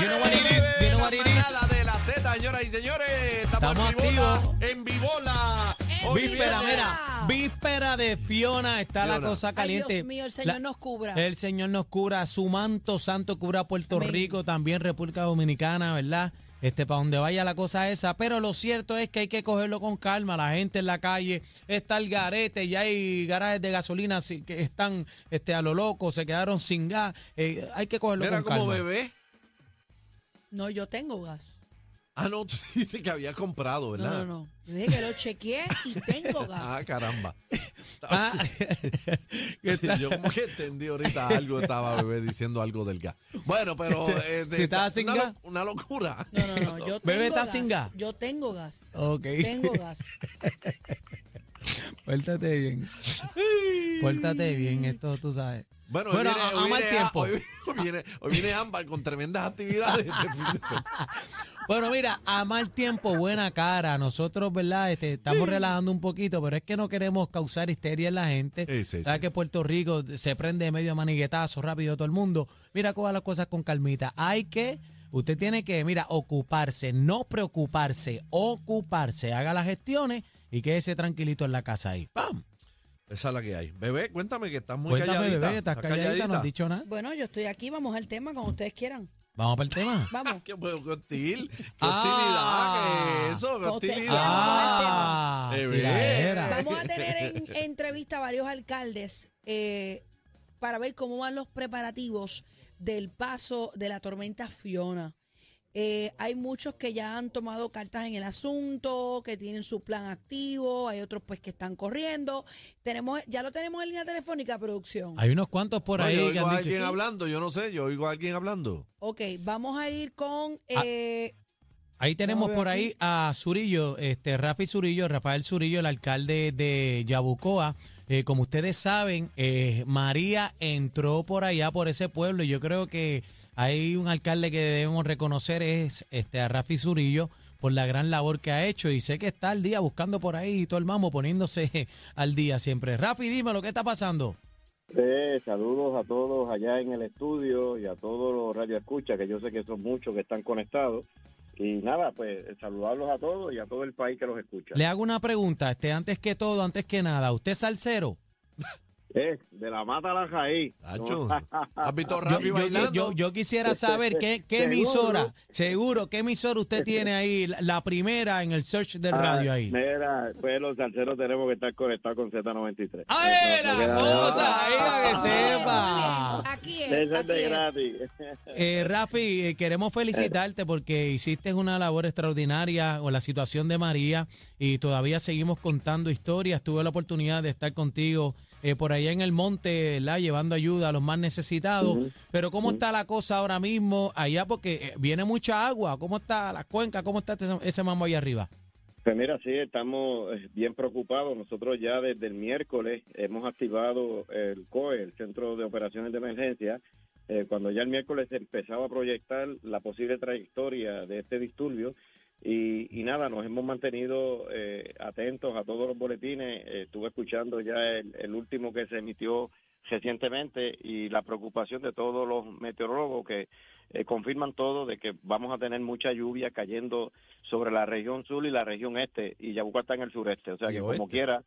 You know what it is, you know what it is. La de la Z, señoras y señores. Estamos, Estamos en vivola. activos. En vivola. Hoy Víspera, viene- mira, víspera de Fiona, está la Fiona. cosa Ay, caliente. Dios mío, el Señor La- nos cubra. El Señor nos cura, su manto santo cubra a Puerto Amén. Rico, también República Dominicana, ¿verdad? Este, para donde vaya la cosa esa, pero lo cierto es que hay que cogerlo con calma, la gente en la calle está el garete, ya hay garajes de gasolina así que están este, a lo loco, se quedaron sin gas, eh, hay que cogerlo Mira con como calma. bebé. No, yo tengo gas. Ah, no, tú dijiste que había comprado, No, ¿verdad? no, no. Yo dije que lo chequeé y tengo Ah, gas. caramba. Ah, ¿qué tal? Yo como que entendí ahorita algo, estaba bebé diciendo algo del gas. Bueno, pero... este, Si estaba sin una, gas. lo- una locura. No, no, no. Yo tengo Bebé está gas. sin gas. Yo tengo gas. Ok, Tengo gas. pórtate bien, pórtate bien, esto tú sabes. Bueno, Bueno, hoy viene, a- hoy a mal viene- tiempo. Hoy, hoy viene, hoy viene Ámbar con tremendas actividades este fin de semana. Bueno, mira, a mal tiempo, buena cara. Nosotros, ¿verdad? Este, estamos relajando un poquito, pero es que no queremos causar histeria en la gente. Sí, sí, Sabes que Puerto Rico se prende medio maniguetazo rápido todo el mundo. Mira, coja las cosas con calmita. Hay que, usted tiene que, mira, ocuparse, no preocuparse, ocuparse. Haga las gestiones y quédese tranquilito en la casa ahí. ¡Pam! Esa es la que hay. Bebé, cuéntame que estás muy Cuéntame, calladita. bebé, estás calladita, no has dicho nada. Bueno, yo estoy aquí. Vamos al tema cuando ustedes quieran. Vamos para el tema. Vamos. Qué, bueno, qué hostil. Qué Ah. hostilidad. ¿Qué es eso? Qué hostilidad. Ah, Bebé. Vamos a tener en entrevista a varios alcaldes eh, para ver cómo van los preparativos del paso de la tormenta Fiona. Eh, hay muchos que ya han tomado cartas en el asunto, que tienen su plan activo, hay otros pues que están corriendo. Tenemos, ya lo tenemos en línea telefónica, producción. Hay unos cuantos por No, ahí yo que oigo han a dicho alguien sí. hablando, yo no sé, yo oigo a alguien hablando. Ok, vamos a ir con Ah. eh, Ahí tenemos por aquí. ahí a Zurillo, este Rafi Zurillo, Rafael Zurillo, el alcalde de Yabucoa. Eh, como ustedes saben, eh, María entró por allá, por ese pueblo, y yo creo que hay un alcalde que debemos reconocer es este a Rafi Zurillo por la gran labor que ha hecho y sé que está al día buscando por ahí y todo el mambo poniéndose al día siempre. Rafi, dime lo que está pasando. Eh, saludos a todos allá en el estudio y a todos los radioescuchas, que yo sé que son muchos que están conectados. Y nada, pues saludarlos a todos y a todo el país que los escucha. Le hago una pregunta, este antes que todo, antes que nada, ¿usted es salsero? Eh, de la mata a la raíz. No. ¿Has visto Rafi yo- bailando? yo- yo quisiera saber qué, qué Seguro. emisora, seguro, qué emisora usted tiene ahí, la, la primera en el search del radio Ah, ahí. Mira, pues los salseros tenemos que estar conectados con Z93. ¡Ay, No, no la queda- cosa! Ahí que muy bien, sepa. Aquí es, aquí de gratis. Eh, Rafi, eh, queremos felicitarte porque hiciste una labor extraordinaria con la situación de María y todavía seguimos contando historias. Tuve la oportunidad de estar contigo eh, por allá en el monte, ¿verdad? llevando ayuda a los más necesitados. Pero ¿cómo está la cosa ahora mismo allá? Porque eh, viene mucha agua. ¿Cómo está la cuenca? ¿Cómo está ese, ese mambo allá arriba? Pues mira, sí, estamos eh, bien preocupados. Nosotros ya desde el miércoles hemos activado el COE, el Centro de Operaciones de Emergencia, eh, cuando ya el miércoles se empezaba a proyectar la posible trayectoria de este disturbio. Y, y nada, nos hemos mantenido eh, atentos a todos los boletines. Eh, estuve escuchando ya el, el último que se emitió recientemente y la preocupación de todos los meteorólogos que eh, confirman todo de que vamos a tener mucha lluvia cayendo sobre la región sur y la región este y Yabucoa está en el sureste, o sea que oeste. como quiera,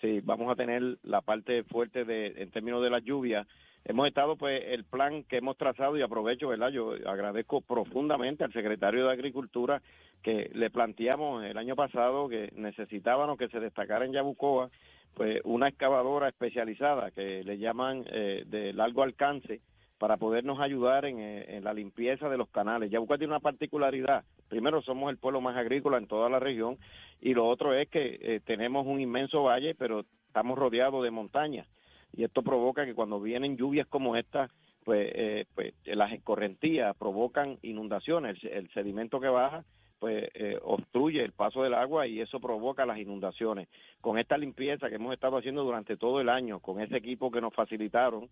sí, vamos a tener la parte fuerte de en términos de las lluvias. Hemos estado pues el plan que hemos trazado y aprovecho, ¿verdad? Yo agradezco profundamente al secretario de Agricultura que le planteamos el año pasado que necesitábamos que se destacara en Yabucoa pues una excavadora especializada que le llaman eh, de largo alcance para podernos ayudar en, eh, en la limpieza de los canales. Yabucoa tiene una particularidad. Primero, somos el pueblo más agrícola en toda la región y lo otro es que eh, tenemos un inmenso valle, pero estamos rodeados de montañas y esto provoca que cuando vienen lluvias como esta, pues, eh, pues las escorrentías provocan inundaciones. El sedimento que baja pues eh, obstruye el paso del agua y eso provoca las inundaciones. Con esta limpieza que hemos estado haciendo durante todo el año, con ese equipo que nos facilitaron,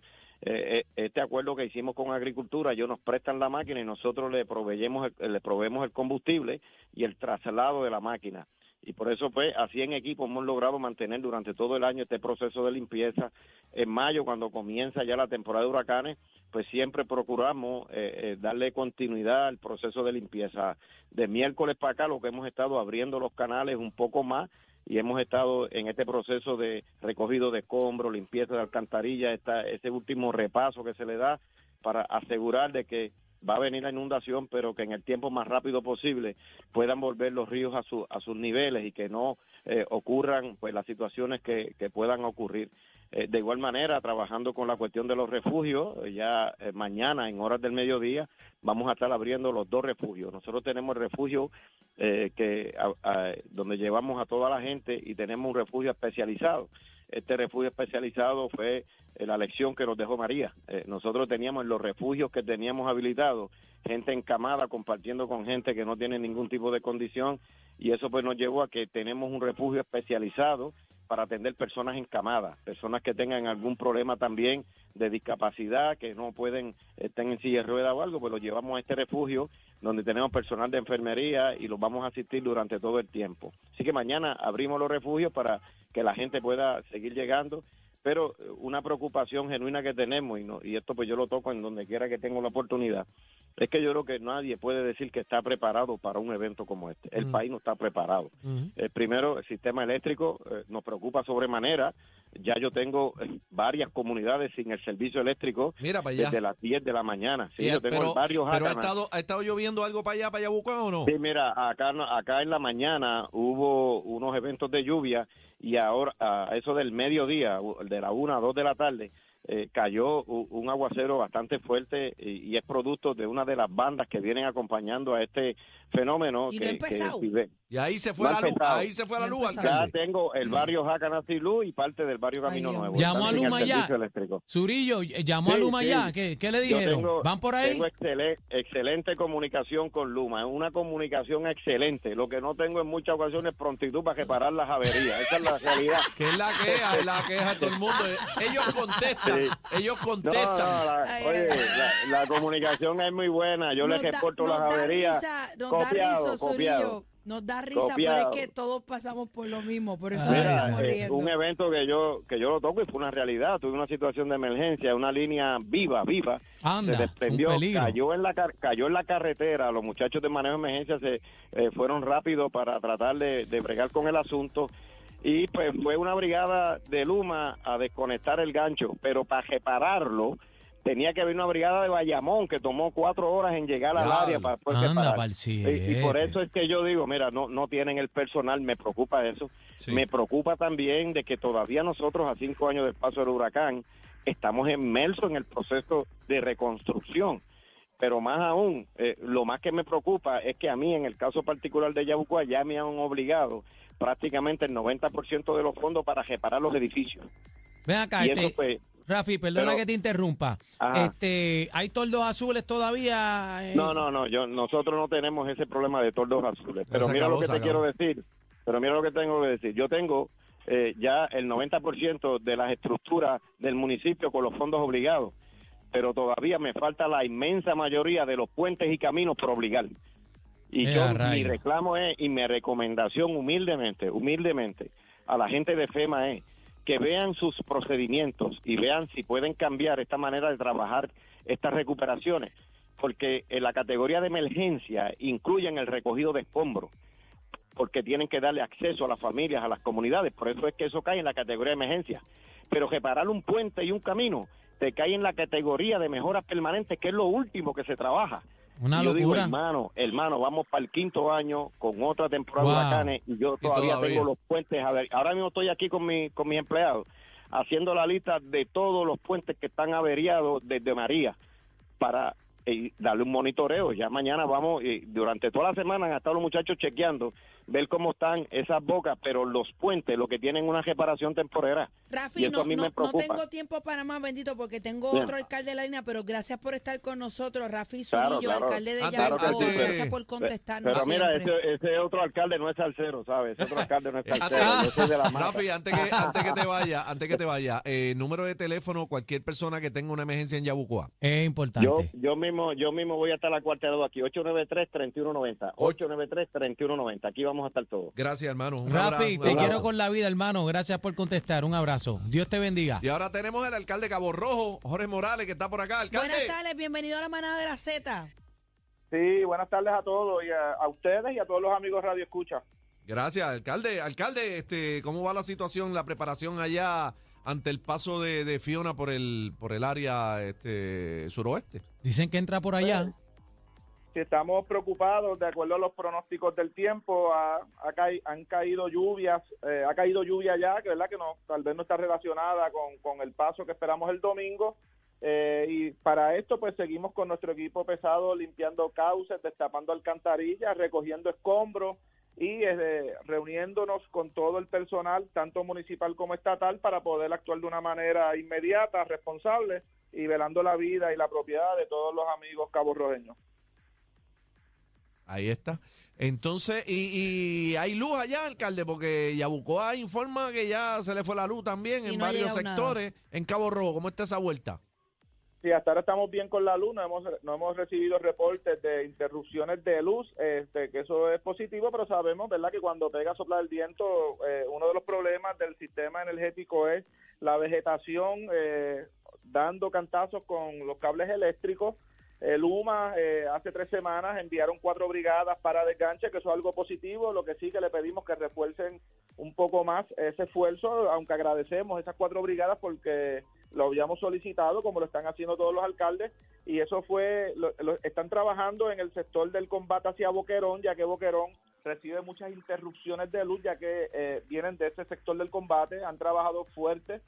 eh, eh, este acuerdo que hicimos con Agricultura, ellos nos prestan la máquina y nosotros le proveyemos el, le proveemos el combustible y el traslado de la máquina. Y por eso pues así en equipo hemos logrado mantener durante todo el año este proceso de limpieza. En mayo cuando comienza ya la temporada de huracanes, pues siempre procuramos eh, eh, darle continuidad al proceso de limpieza. De miércoles para acá lo que hemos estado abriendo los canales un poco más y hemos estado en este proceso de recogido de escombros, limpieza de alcantarilla, esta, ese último repaso que se le da para asegurar de que va a venir la inundación, pero que en el tiempo más rápido posible puedan volver los ríos a, su, a sus niveles y que no eh, ocurran pues las situaciones que, puedan ocurrir. Eh, de igual manera, trabajando con la cuestión de los refugios, eh, ya eh, mañana en horas del mediodía vamos a estar abriendo los dos refugios. Nosotros tenemos el refugio que donde llevamos a toda la gente y tenemos un refugio especializado. Este refugio especializado fue eh, la lección que nos dejó María. Eh, nosotros teníamos en los refugios que teníamos habilitados gente encamada compartiendo con gente que no tiene ningún tipo de condición y eso pues nos llevó a que tenemos un refugio especializado para atender personas encamadas, personas que tengan algún problema también de discapacidad, que no pueden, estén en silla de ruedas o algo, pues los llevamos a este refugio donde tenemos personal de enfermería y los vamos a asistir durante todo el tiempo. Así que mañana abrimos los refugios para que la gente pueda seguir llegando, pero eh, una preocupación genuina que tenemos, y, no, y esto pues yo lo toco en donde quiera que tengo la oportunidad, es que yo creo que nadie puede decir que está preparado para un evento como este. El Mm. país no está preparado. Eh, primero, el sistema eléctrico eh, nos preocupa sobremanera. Ya yo tengo eh, varias comunidades sin el servicio eléctrico Mira para allá. desde las 10 de la mañana. Sí, yo tengo pero varios pero ha estado, ¿ha estado lloviendo algo para allá, para Yabucoa o no? Sí, mira, acá, acá en la mañana hubo unos eventos de lluvia y ahora a eso del mediodía, u- de la una a dos de la tarde, eh, cayó un aguacero bastante fuerte y, y es producto de una de las bandas que vienen acompañando a este fenómeno. Y que, Y ahí se fue la luz, ahí se fue la luz, ya tengo el barrio Jacanasi Luz y parte del barrio Camino Nuevo. Llamó a Luma ya. servicio eléctrico. Zurillo, eh, llamó a Luma sí. ya. ¿Qué, qué le dijeron? tengo- ¿Van por ahí? Tengo excele- excelente comunicación con Luma, es una comunicación excelente. Lo que no tengo en muchas ocasiones es prontitud para reparar las averías. Esa es la realidad. Que es la queja, es la queja de todo el mundo. Ellos contestan, Sí. ellos contestan. no, la, oye, la, la comunicación es muy buena. Yo Nos les reporto nos las averías. nos copiado, da risa, copiado. Nos da risa, Copiado. pero es que todos pasamos por lo mismo, por eso nos Mira, estamos sí. eh, riendo. un evento que yo que yo lo toco y fue una realidad. Tuve una situación de emergencia, una línea viva, viva. Anda, se desprendió, cayó en la car- cayó en la carretera. Los muchachos de manejo de emergencia se eh, fueron rápido para tratar de, de bregar con el asunto. Y pues fue una brigada de Luma a desconectar el gancho, pero para repararlo tenía que haber una brigada de Bayamón que tomó cuatro horas en llegar al área para poder Anda, Y, y por eso es que yo digo, mira, no, no tienen el personal, me preocupa eso. Sí. Me preocupa también de que todavía nosotros, a cinco años del paso del huracán, estamos inmersos en el proceso de reconstrucción. Pero más aún, eh, lo más que me preocupa es que a mí, en el caso particular de Yabucoa, ya me han obligado prácticamente el 90% de los fondos para reparar los edificios. Ven acá, este. Rafi, perdona pero- que te interrumpa. Ajá. Este, ¿Hay toldos azules todavía? eh? No, no, no, yo, nosotros no tenemos ese problema de tordos azules. Pero mira acabó, lo que te acabó. quiero decir. Pero mira lo que tengo que decir. Yo tengo eh, ya el 90% de las estructuras del municipio con los fondos obligados. Pero todavía me falta la inmensa mayoría de los puentes y caminos por obligar. Y Ea, yo, mi reclamo es, y mi recomendación humildemente, humildemente, a la gente de FEMA es que vean sus procedimientos y vean si pueden cambiar esta manera de trabajar estas recuperaciones, porque en la categoría de emergencia incluyen el recogido de escombros, porque tienen que darle acceso a las familias, a las comunidades, por eso es que eso cae en la categoría de emergencia. Pero reparar un puente y un camino te cae en la categoría de mejoras permanentes, que es lo último que se trabaja. Una Y yo digo, locura. hermano, hermano, vamos para el quinto año con otra temporada Wow. de huracanes y yo Y todavía, todavía. tengo los puentes. A ver, ahora mismo estoy aquí con, mi, con mis empleados haciendo la lista de todos los puentes que están averiados desde María para eh, darle un monitoreo. Ya mañana vamos, y durante toda la semana han estado los muchachos chequeando, ver cómo están esas bocas, pero los puentes, lo que tienen una reparación temporera. y Rafi, eso no, a mí no, me no tengo tiempo para más, bendito, porque tengo Bien. otro alcalde de la línea, pero gracias por estar con nosotros, Rafi Claro, Zurillo, claro. alcalde de Yabucoa. antes- Gracias por contestarnos Pero mira, ese, ese otro alcalde no es salsero, ¿sabes? Ese otro alcalde no es Antes- salsero, yo soy de la mata. Rafi, antes que, antes que te vaya, antes que te vaya, eh, número de teléfono, cualquier persona que tenga una emergencia en Yabucoa. Es importante. Yo, yo, mismo, yo mismo voy a estar cuartelado aquí, 893-3190. 893-3190. Aquí vamos a estar todos. Gracias, hermano. Un Rafi, abrazo, un te abrazo. quiero con la vida, hermano. Gracias por contestar. Un abrazo. Dios te bendiga. Y ahora tenemos el alcalde de Cabo Rojo, Jorge Morales, que está por acá. Alcalde. Buenas tardes, bienvenido a la manada de la Z. Sí, buenas tardes a todos y a, a ustedes y a todos los amigos Radio Escucha. Gracias, alcalde. Alcalde, este, ¿cómo va la situación, la preparación allá ante el paso de, de Fiona por el por el área este, suroeste? Dicen que entra por allá. Si estamos preocupados, de acuerdo a los pronósticos del tiempo, ha, han caído lluvias, eh, ha caído lluvia ya, que verdad que no, tal vez no está relacionada con, con el paso que esperamos el domingo. Eh, y para esto, pues seguimos con nuestro equipo pesado limpiando cauces, destapando alcantarillas, recogiendo escombros y eh, reuniéndonos con todo el personal, tanto municipal como estatal, para poder actuar de una manera inmediata, responsable y velando la vida y la propiedad de todos los amigos caborrojeños. Ahí está. Entonces, y, y hay luz allá, alcalde, porque Yabucoa informa que ya se le fue la luz también Y en no varios nada. sectores. En Cabo Rojo, ¿cómo está esa vuelta? Sí, hasta ahora estamos bien con la luz, no hemos, no hemos recibido reportes de interrupciones de luz, este, que eso es positivo, pero sabemos, ¿verdad?, que cuando pega a soplar el viento, eh, uno de los problemas del sistema energético es la vegetación eh, dando cantazos con los cables eléctricos. El UMA eh, hace tres semanas enviaron cuatro brigadas para desganche, que eso es algo positivo, lo que sí que le pedimos que refuercen un poco más ese esfuerzo, aunque agradecemos esas cuatro brigadas porque lo habíamos solicitado, como lo están haciendo todos los alcaldes, y eso fue, lo, lo- están trabajando en el sector del combate hacia Boquerón, ya que Boquerón recibe muchas interrupciones de luz, ya que eh, vienen de ese sector del combate, han trabajado fuerte.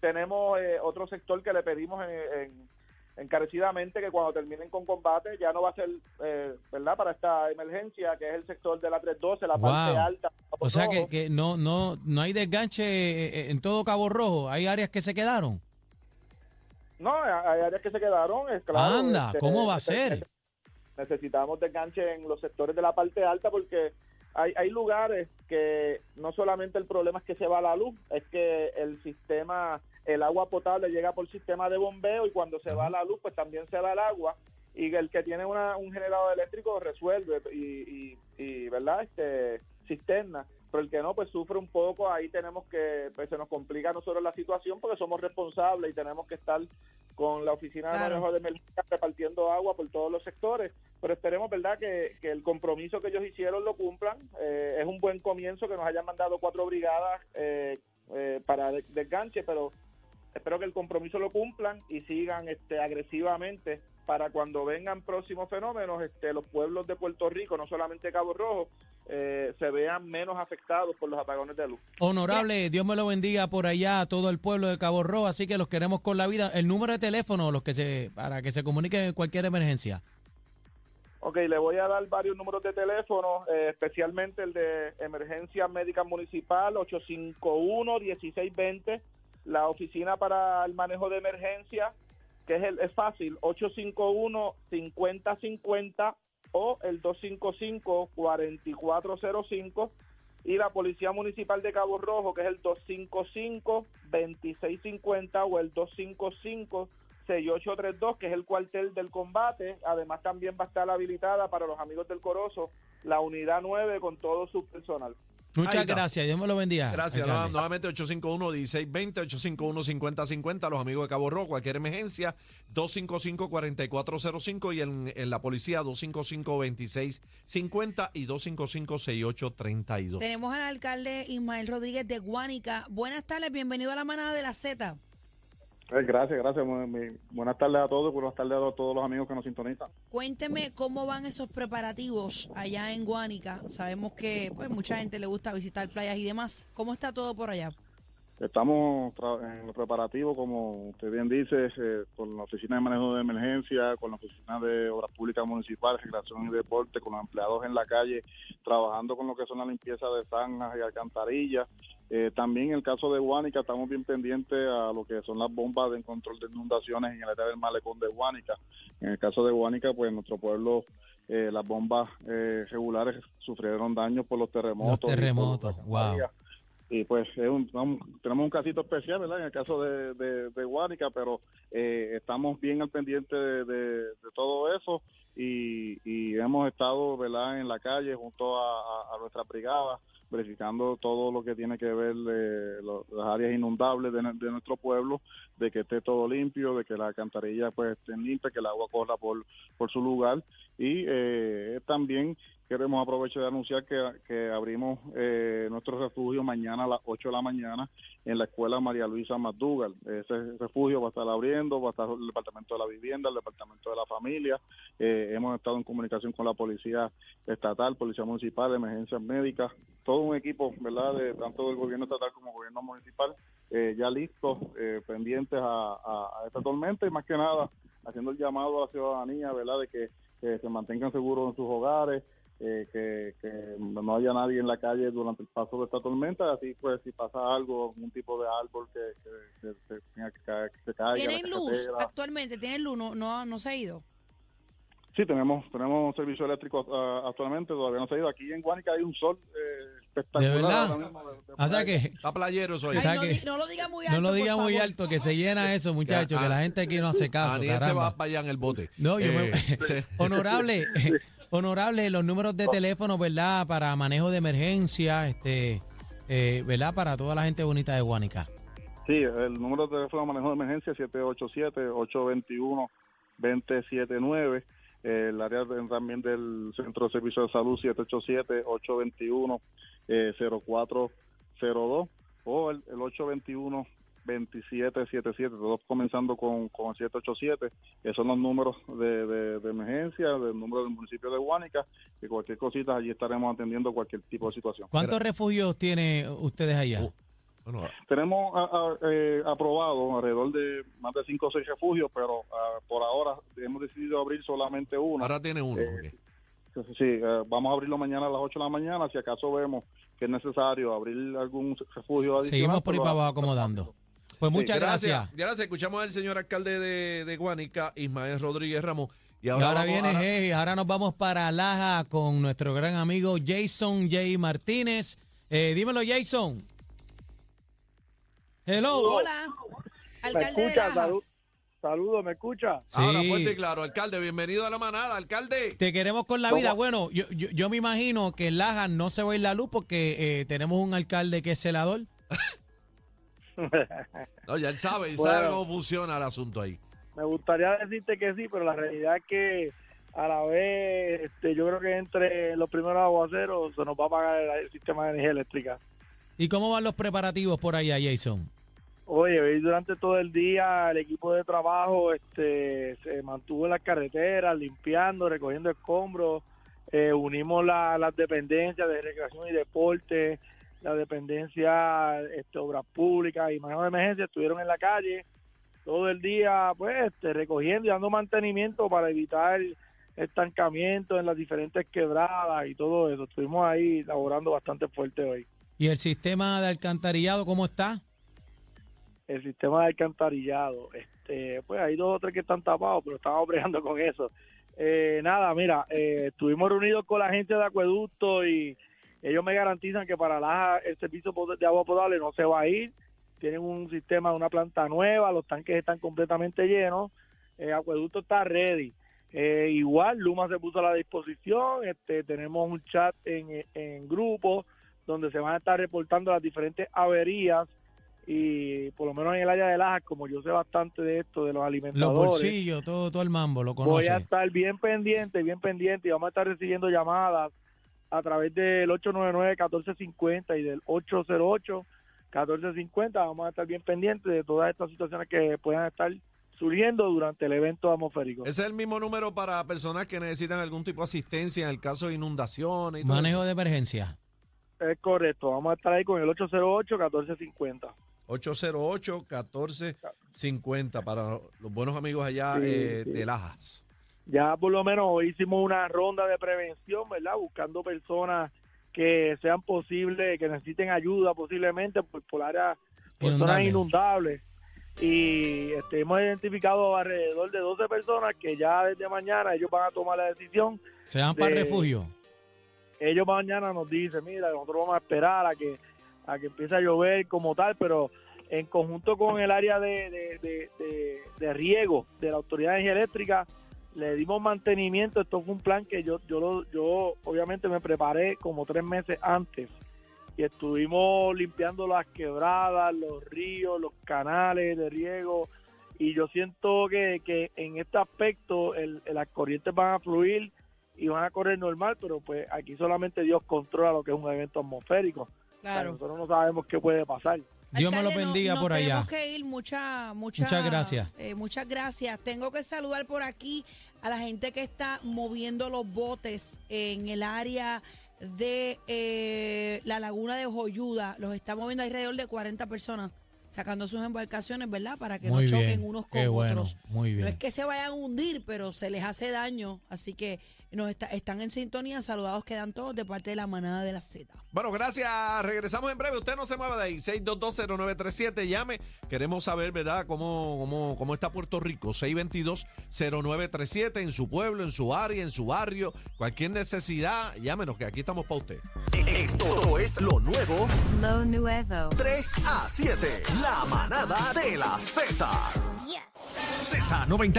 Tenemos eh, otro sector que le pedimos en- en- encarecidamente que cuando terminen con combate ya no va a ser, eh, ¿verdad?, para esta emergencia, que es el sector de la 312, la parte alta. O sea que, que no, no, no hay desganche eh, en todo Cabo Rojo. Hay áreas que se quedaron. No, hay áreas que se quedaron, claro. Anda, este, ¿cómo va a ser? necesitamos desganche en los sectores de la parte alta porque hay, hay lugares que no solamente el problema es que se va la luz, es que el sistema, el agua potable llega por sistema de bombeo y cuando se va la luz pues también se va el agua y el que tiene una, un generador eléctrico resuelve y, y, y, verdad este cisterna pero el que no pues sufre un poco ahí tenemos que pues se nos complica a nosotros la situación porque somos responsables y tenemos que estar con la oficina de manejo de emergencia repartiendo agua por todos los sectores. Pero esperemos verdad que, que el compromiso que ellos hicieron lo cumplan. Eh, es un buen comienzo que nos hayan mandado cuatro brigadas eh, eh, para de- desganche pero espero que el compromiso lo cumplan y sigan este agresivamente para cuando vengan próximos fenómenos este los pueblos de Puerto Rico no solamente Cabo Rojo eh, se vean menos afectados por los apagones de luz Honorable, Dios me lo bendiga por allá a todo el pueblo de Cabo Rojo, así que los queremos con la vida. El número de teléfono los que se, para que se comuniquen en cualquier emergencia. Ok, le voy a dar varios números de teléfono, eh, especialmente el de Emergencia Médica Municipal 851-1620, la Oficina para el Manejo de Emergencia, que es, el, es fácil, 851-5050 o el 255-4405 y la Policía Municipal de Cabo Rojo, que es el 255-2650 o el 255-6832, que es el cuartel del combate. Además, también va a estar habilitada para los amigos del Corozo la unidad 9 con todo su personal. Muchas gracias, Dios me lo bendiga. Gracias. nueva- Nuevamente 851-1620, 851-5050, los amigos de Cabo Rojo, cualquier emergencia, 255-4405 y en, en la policía 255-2650 y 255-6832. Tenemos al alcalde Ismael Rodríguez de Guánica. Buenas tardes, bienvenido a la manada de la Z. Eh, Gracias, gracias. Buenas tardes a todos, buenas tardes a todos los amigos que nos sintonizan. Cuénteme cómo van esos preparativos allá en Guánica. Sabemos que pues mucha gente le gusta visitar playas y demás. ¿Cómo está todo por allá? Estamos en los preparativos, como usted bien dice, eh, con la Oficina de Manejo de Emergencia, con la Oficina de Obras Públicas Municipales, Recreación y Deporte, con los empleados en la calle, trabajando con lo que son la limpieza de zanjas y alcantarillas. Eh, también en el caso de Guánica estamos bien pendientes a lo que son las bombas de control de inundaciones en el área del malecón de Guánica. En el caso de Guánica, pues en nuestro pueblo eh, las bombas eh, regulares sufrieron daños por los terremotos. por terremotos, wow. Y pues es un- tenemos un casito especial, ¿verdad? En el caso de, de, pero eh, estamos bien al pendiente de, todo eso y, hemos estado, ¿verdad? En la calle junto a, a, a nuestra brigada verificando todo lo que tiene que ver eh, lo- las áreas inundables de, nuestro pueblo, de que esté todo limpio, de que la alcantarilla pues estén limpias, que el agua corra por, por su lugar y eh, también queremos aprovechar de anunciar que, abrimos eh, nuestro refugio mañana a las 8 de la mañana en la escuela María Luisa McDougall. Ese refugio va a estar abriendo, va a estar el departamento de la vivienda, el departamento de la familia. Eh, hemos estado en comunicación con la policía estatal, policía municipal, emergencias médicas, todo un equipo, ¿verdad?, de tanto del gobierno estatal como gobierno municipal, eh, ya listos, eh, pendientes a, a- a esta tormenta y más que nada haciendo el llamado a la ciudadanía, ¿verdad?, de que se mantengan seguros en sus hogares, eh, que, que no haya nadie en la calle durante el paso de esta tormenta, así pues si pasa algo, algún tipo de árbol que, que- que se tenga que, caer- que se caiga. ¿Tienen luz actualmente? ¿Tienen luz? No, no, no se ha ido. Sí, tenemos tenemos servicio eléctrico ah, actualmente, todavía no se ha ido. Aquí en Guánica hay un sol eh, espectacular. ¿De verdad? ahora mismo, de- de O sea playa. que Está playero eso ahí. O sea Ay, no, lo diga muy alto. no lo diga muy favor. alto, que se llena eso, muchachos, que la gente aquí no hace caso. Aniel se va para allá en el bote. No, yo me- Eh, honorable, honorable, los números de teléfono, ¿verdad? Para manejo de emergencia, este, eh, ¿verdad? Para toda la gente bonita de Guánica. Sí, el número de teléfono de manejo de emergencia 787-821-2079. Eh, el área también del Centro de Servicio de Salud 787-821-0402 o el, el 821-2777, todos comenzando con, con 787, que son los números de, de- de emergencia, del número del municipio de Guánica, que cualquier cosita allí estaremos atendiendo cualquier tipo de situación. ¿Cuántos refugios tiene ustedes allá? Uh, bueno, Tenemos a- a- eh, aprobado alrededor de más de cinco o seis refugios, pero ah, por ahora hemos decidido abrir solamente uno. ahora tiene uno. Eh. Sí, eh, vamos a abrirlo mañana a las 8 de la mañana. Si acaso vemos que es necesario abrir algún refugio adicional. Seguimos por ahí para abajo acomodando. Pues muchas gracias. Gracias. Escuchamos al señor alcalde de, de Guánica, Ismael Rodríguez Ramos. Y Y ahora, ahora vamos viene, a- hey, ahora nos vamos para Laja con nuestro gran amigo Jason J. Martínez. Eh, dímelo, Jason. Hello. Hola. Alcalde de escucha, Lajas. salud. Saludos, ¿me escucha? Ahora Sí. fuerte y claro, alcalde, bienvenido a la manada, alcalde. Te queremos con la vida. Bueno, yo, yo, yo me imagino que en Laja no se va a ir la luz porque eh, tenemos un alcalde que es celador. No, ya él sabe, él Bueno. sabe cómo funciona el asunto ahí. Me gustaría decirte que sí, pero la realidad es que a la vez este, yo creo que entre los primeros aguaceros se nos va a pagar el, el sistema de energía eléctrica. ¿Y cómo van los preparativos por allá, Jason? Oye, hoy durante todo el día el equipo de trabajo este, se mantuvo en las carreteras, limpiando, recogiendo escombros. Eh, unimos la- las dependencias de recreación y deporte, la dependencia este, obras públicas y manejo de emergencia estuvieron en la calle todo el día, pues, este, recogiendo y dando mantenimiento para evitar estancamiento en las diferentes quebradas y todo eso. Estuvimos ahí laborando bastante fuerte hoy. ¿Y el sistema de alcantarillado cómo está? el sistema de alcantarillado. Este, pues hay dos o tres que están tapados, pero estamos bregando con eso. Eh, nada, mira, eh, estuvimos reunidos con la agencia de acueducto y ellos me garantizan que para la, el servicio de agua potable no se va a ir. Tienen un sistema, una planta nueva, los tanques están completamente llenos, el acueducto está ready. Eh, igual, Luma se puso a la disposición, este, tenemos un chat en, en grupo donde se van a estar reportando las diferentes averías y por lo menos en el área de Lajas, como yo sé bastante de esto, de los Los alimentadores, bolsillos, todo, todo el mambo, lo voy conoce. a estar bien pendiente, bien pendiente y vamos a estar recibiendo llamadas a través del 899-1450 y del 808-1450. Vamos a estar bien pendientes de todas estas situaciones que puedan estar surgiendo durante el evento atmosférico. Ese es el mismo número para personas que necesitan algún tipo de asistencia en el caso de inundaciones y Manejo de emergencia. Es correcto, vamos a estar ahí con el 808-1450. 808-1450 para los buenos amigos allá Sí, eh, sí. de Lajas. Ya por lo menos hoy hicimos una ronda de prevención, ¿verdad? Buscando personas que sean posibles, que necesiten ayuda posiblemente por, por áreas, por zonas Inundable. inundables. Y este, hemos identificado alrededor de 12 personas que ya desde mañana ellos van a tomar la decisión. Se van para el refugio. Ellos mañana nos dicen, mira, nosotros vamos a esperar a que a que empiece a llover como tal, pero en conjunto con el área de, de, de- de- de riego de la Autoridad de Energía Eléctrica, le dimos mantenimiento. Esto fue un plan que yo, yo, lo- yo obviamente me preparé como tres meses antes y estuvimos limpiando las quebradas, los ríos, los canales de riego y yo siento que, que en este aspecto el, las corrientes van a fluir y van a correr normal, pero pues aquí solamente Dios controla lo que es un evento atmosférico. O sea, Claro. Nosotros no sabemos qué puede pasar. Dios me lo no- bendiga por allá. Tenemos que ir, mucha, mucha- Muchas gracias. eh, muchas gracias. Tengo que saludar por aquí a la gente que está moviendo los botes en el área de eh, la laguna de Joyuda. Los está moviendo alrededor de 40 personas sacando sus embarcaciones, ¿verdad? Para que Muy no choquen bien, unos con bueno, otros. muy bien. No es que se vayan a hundir, pero se les hace daño. Así que nos está- están en sintonía. Saludados quedan todos de parte de la manada de la Z. Bueno, gracias. Regresamos en breve. Usted no se mueva de ahí. 6220937. Llame. Queremos saber, ¿verdad?, cómo, cómo, cómo está Puerto Rico. 6220937 en su pueblo, en su área, en su barrio. Cualquier necesidad, llámenos, que aquí estamos para usted. Esto es lo nuevo Lo nuevo. 3 a 7. La manada de la Z. Z90.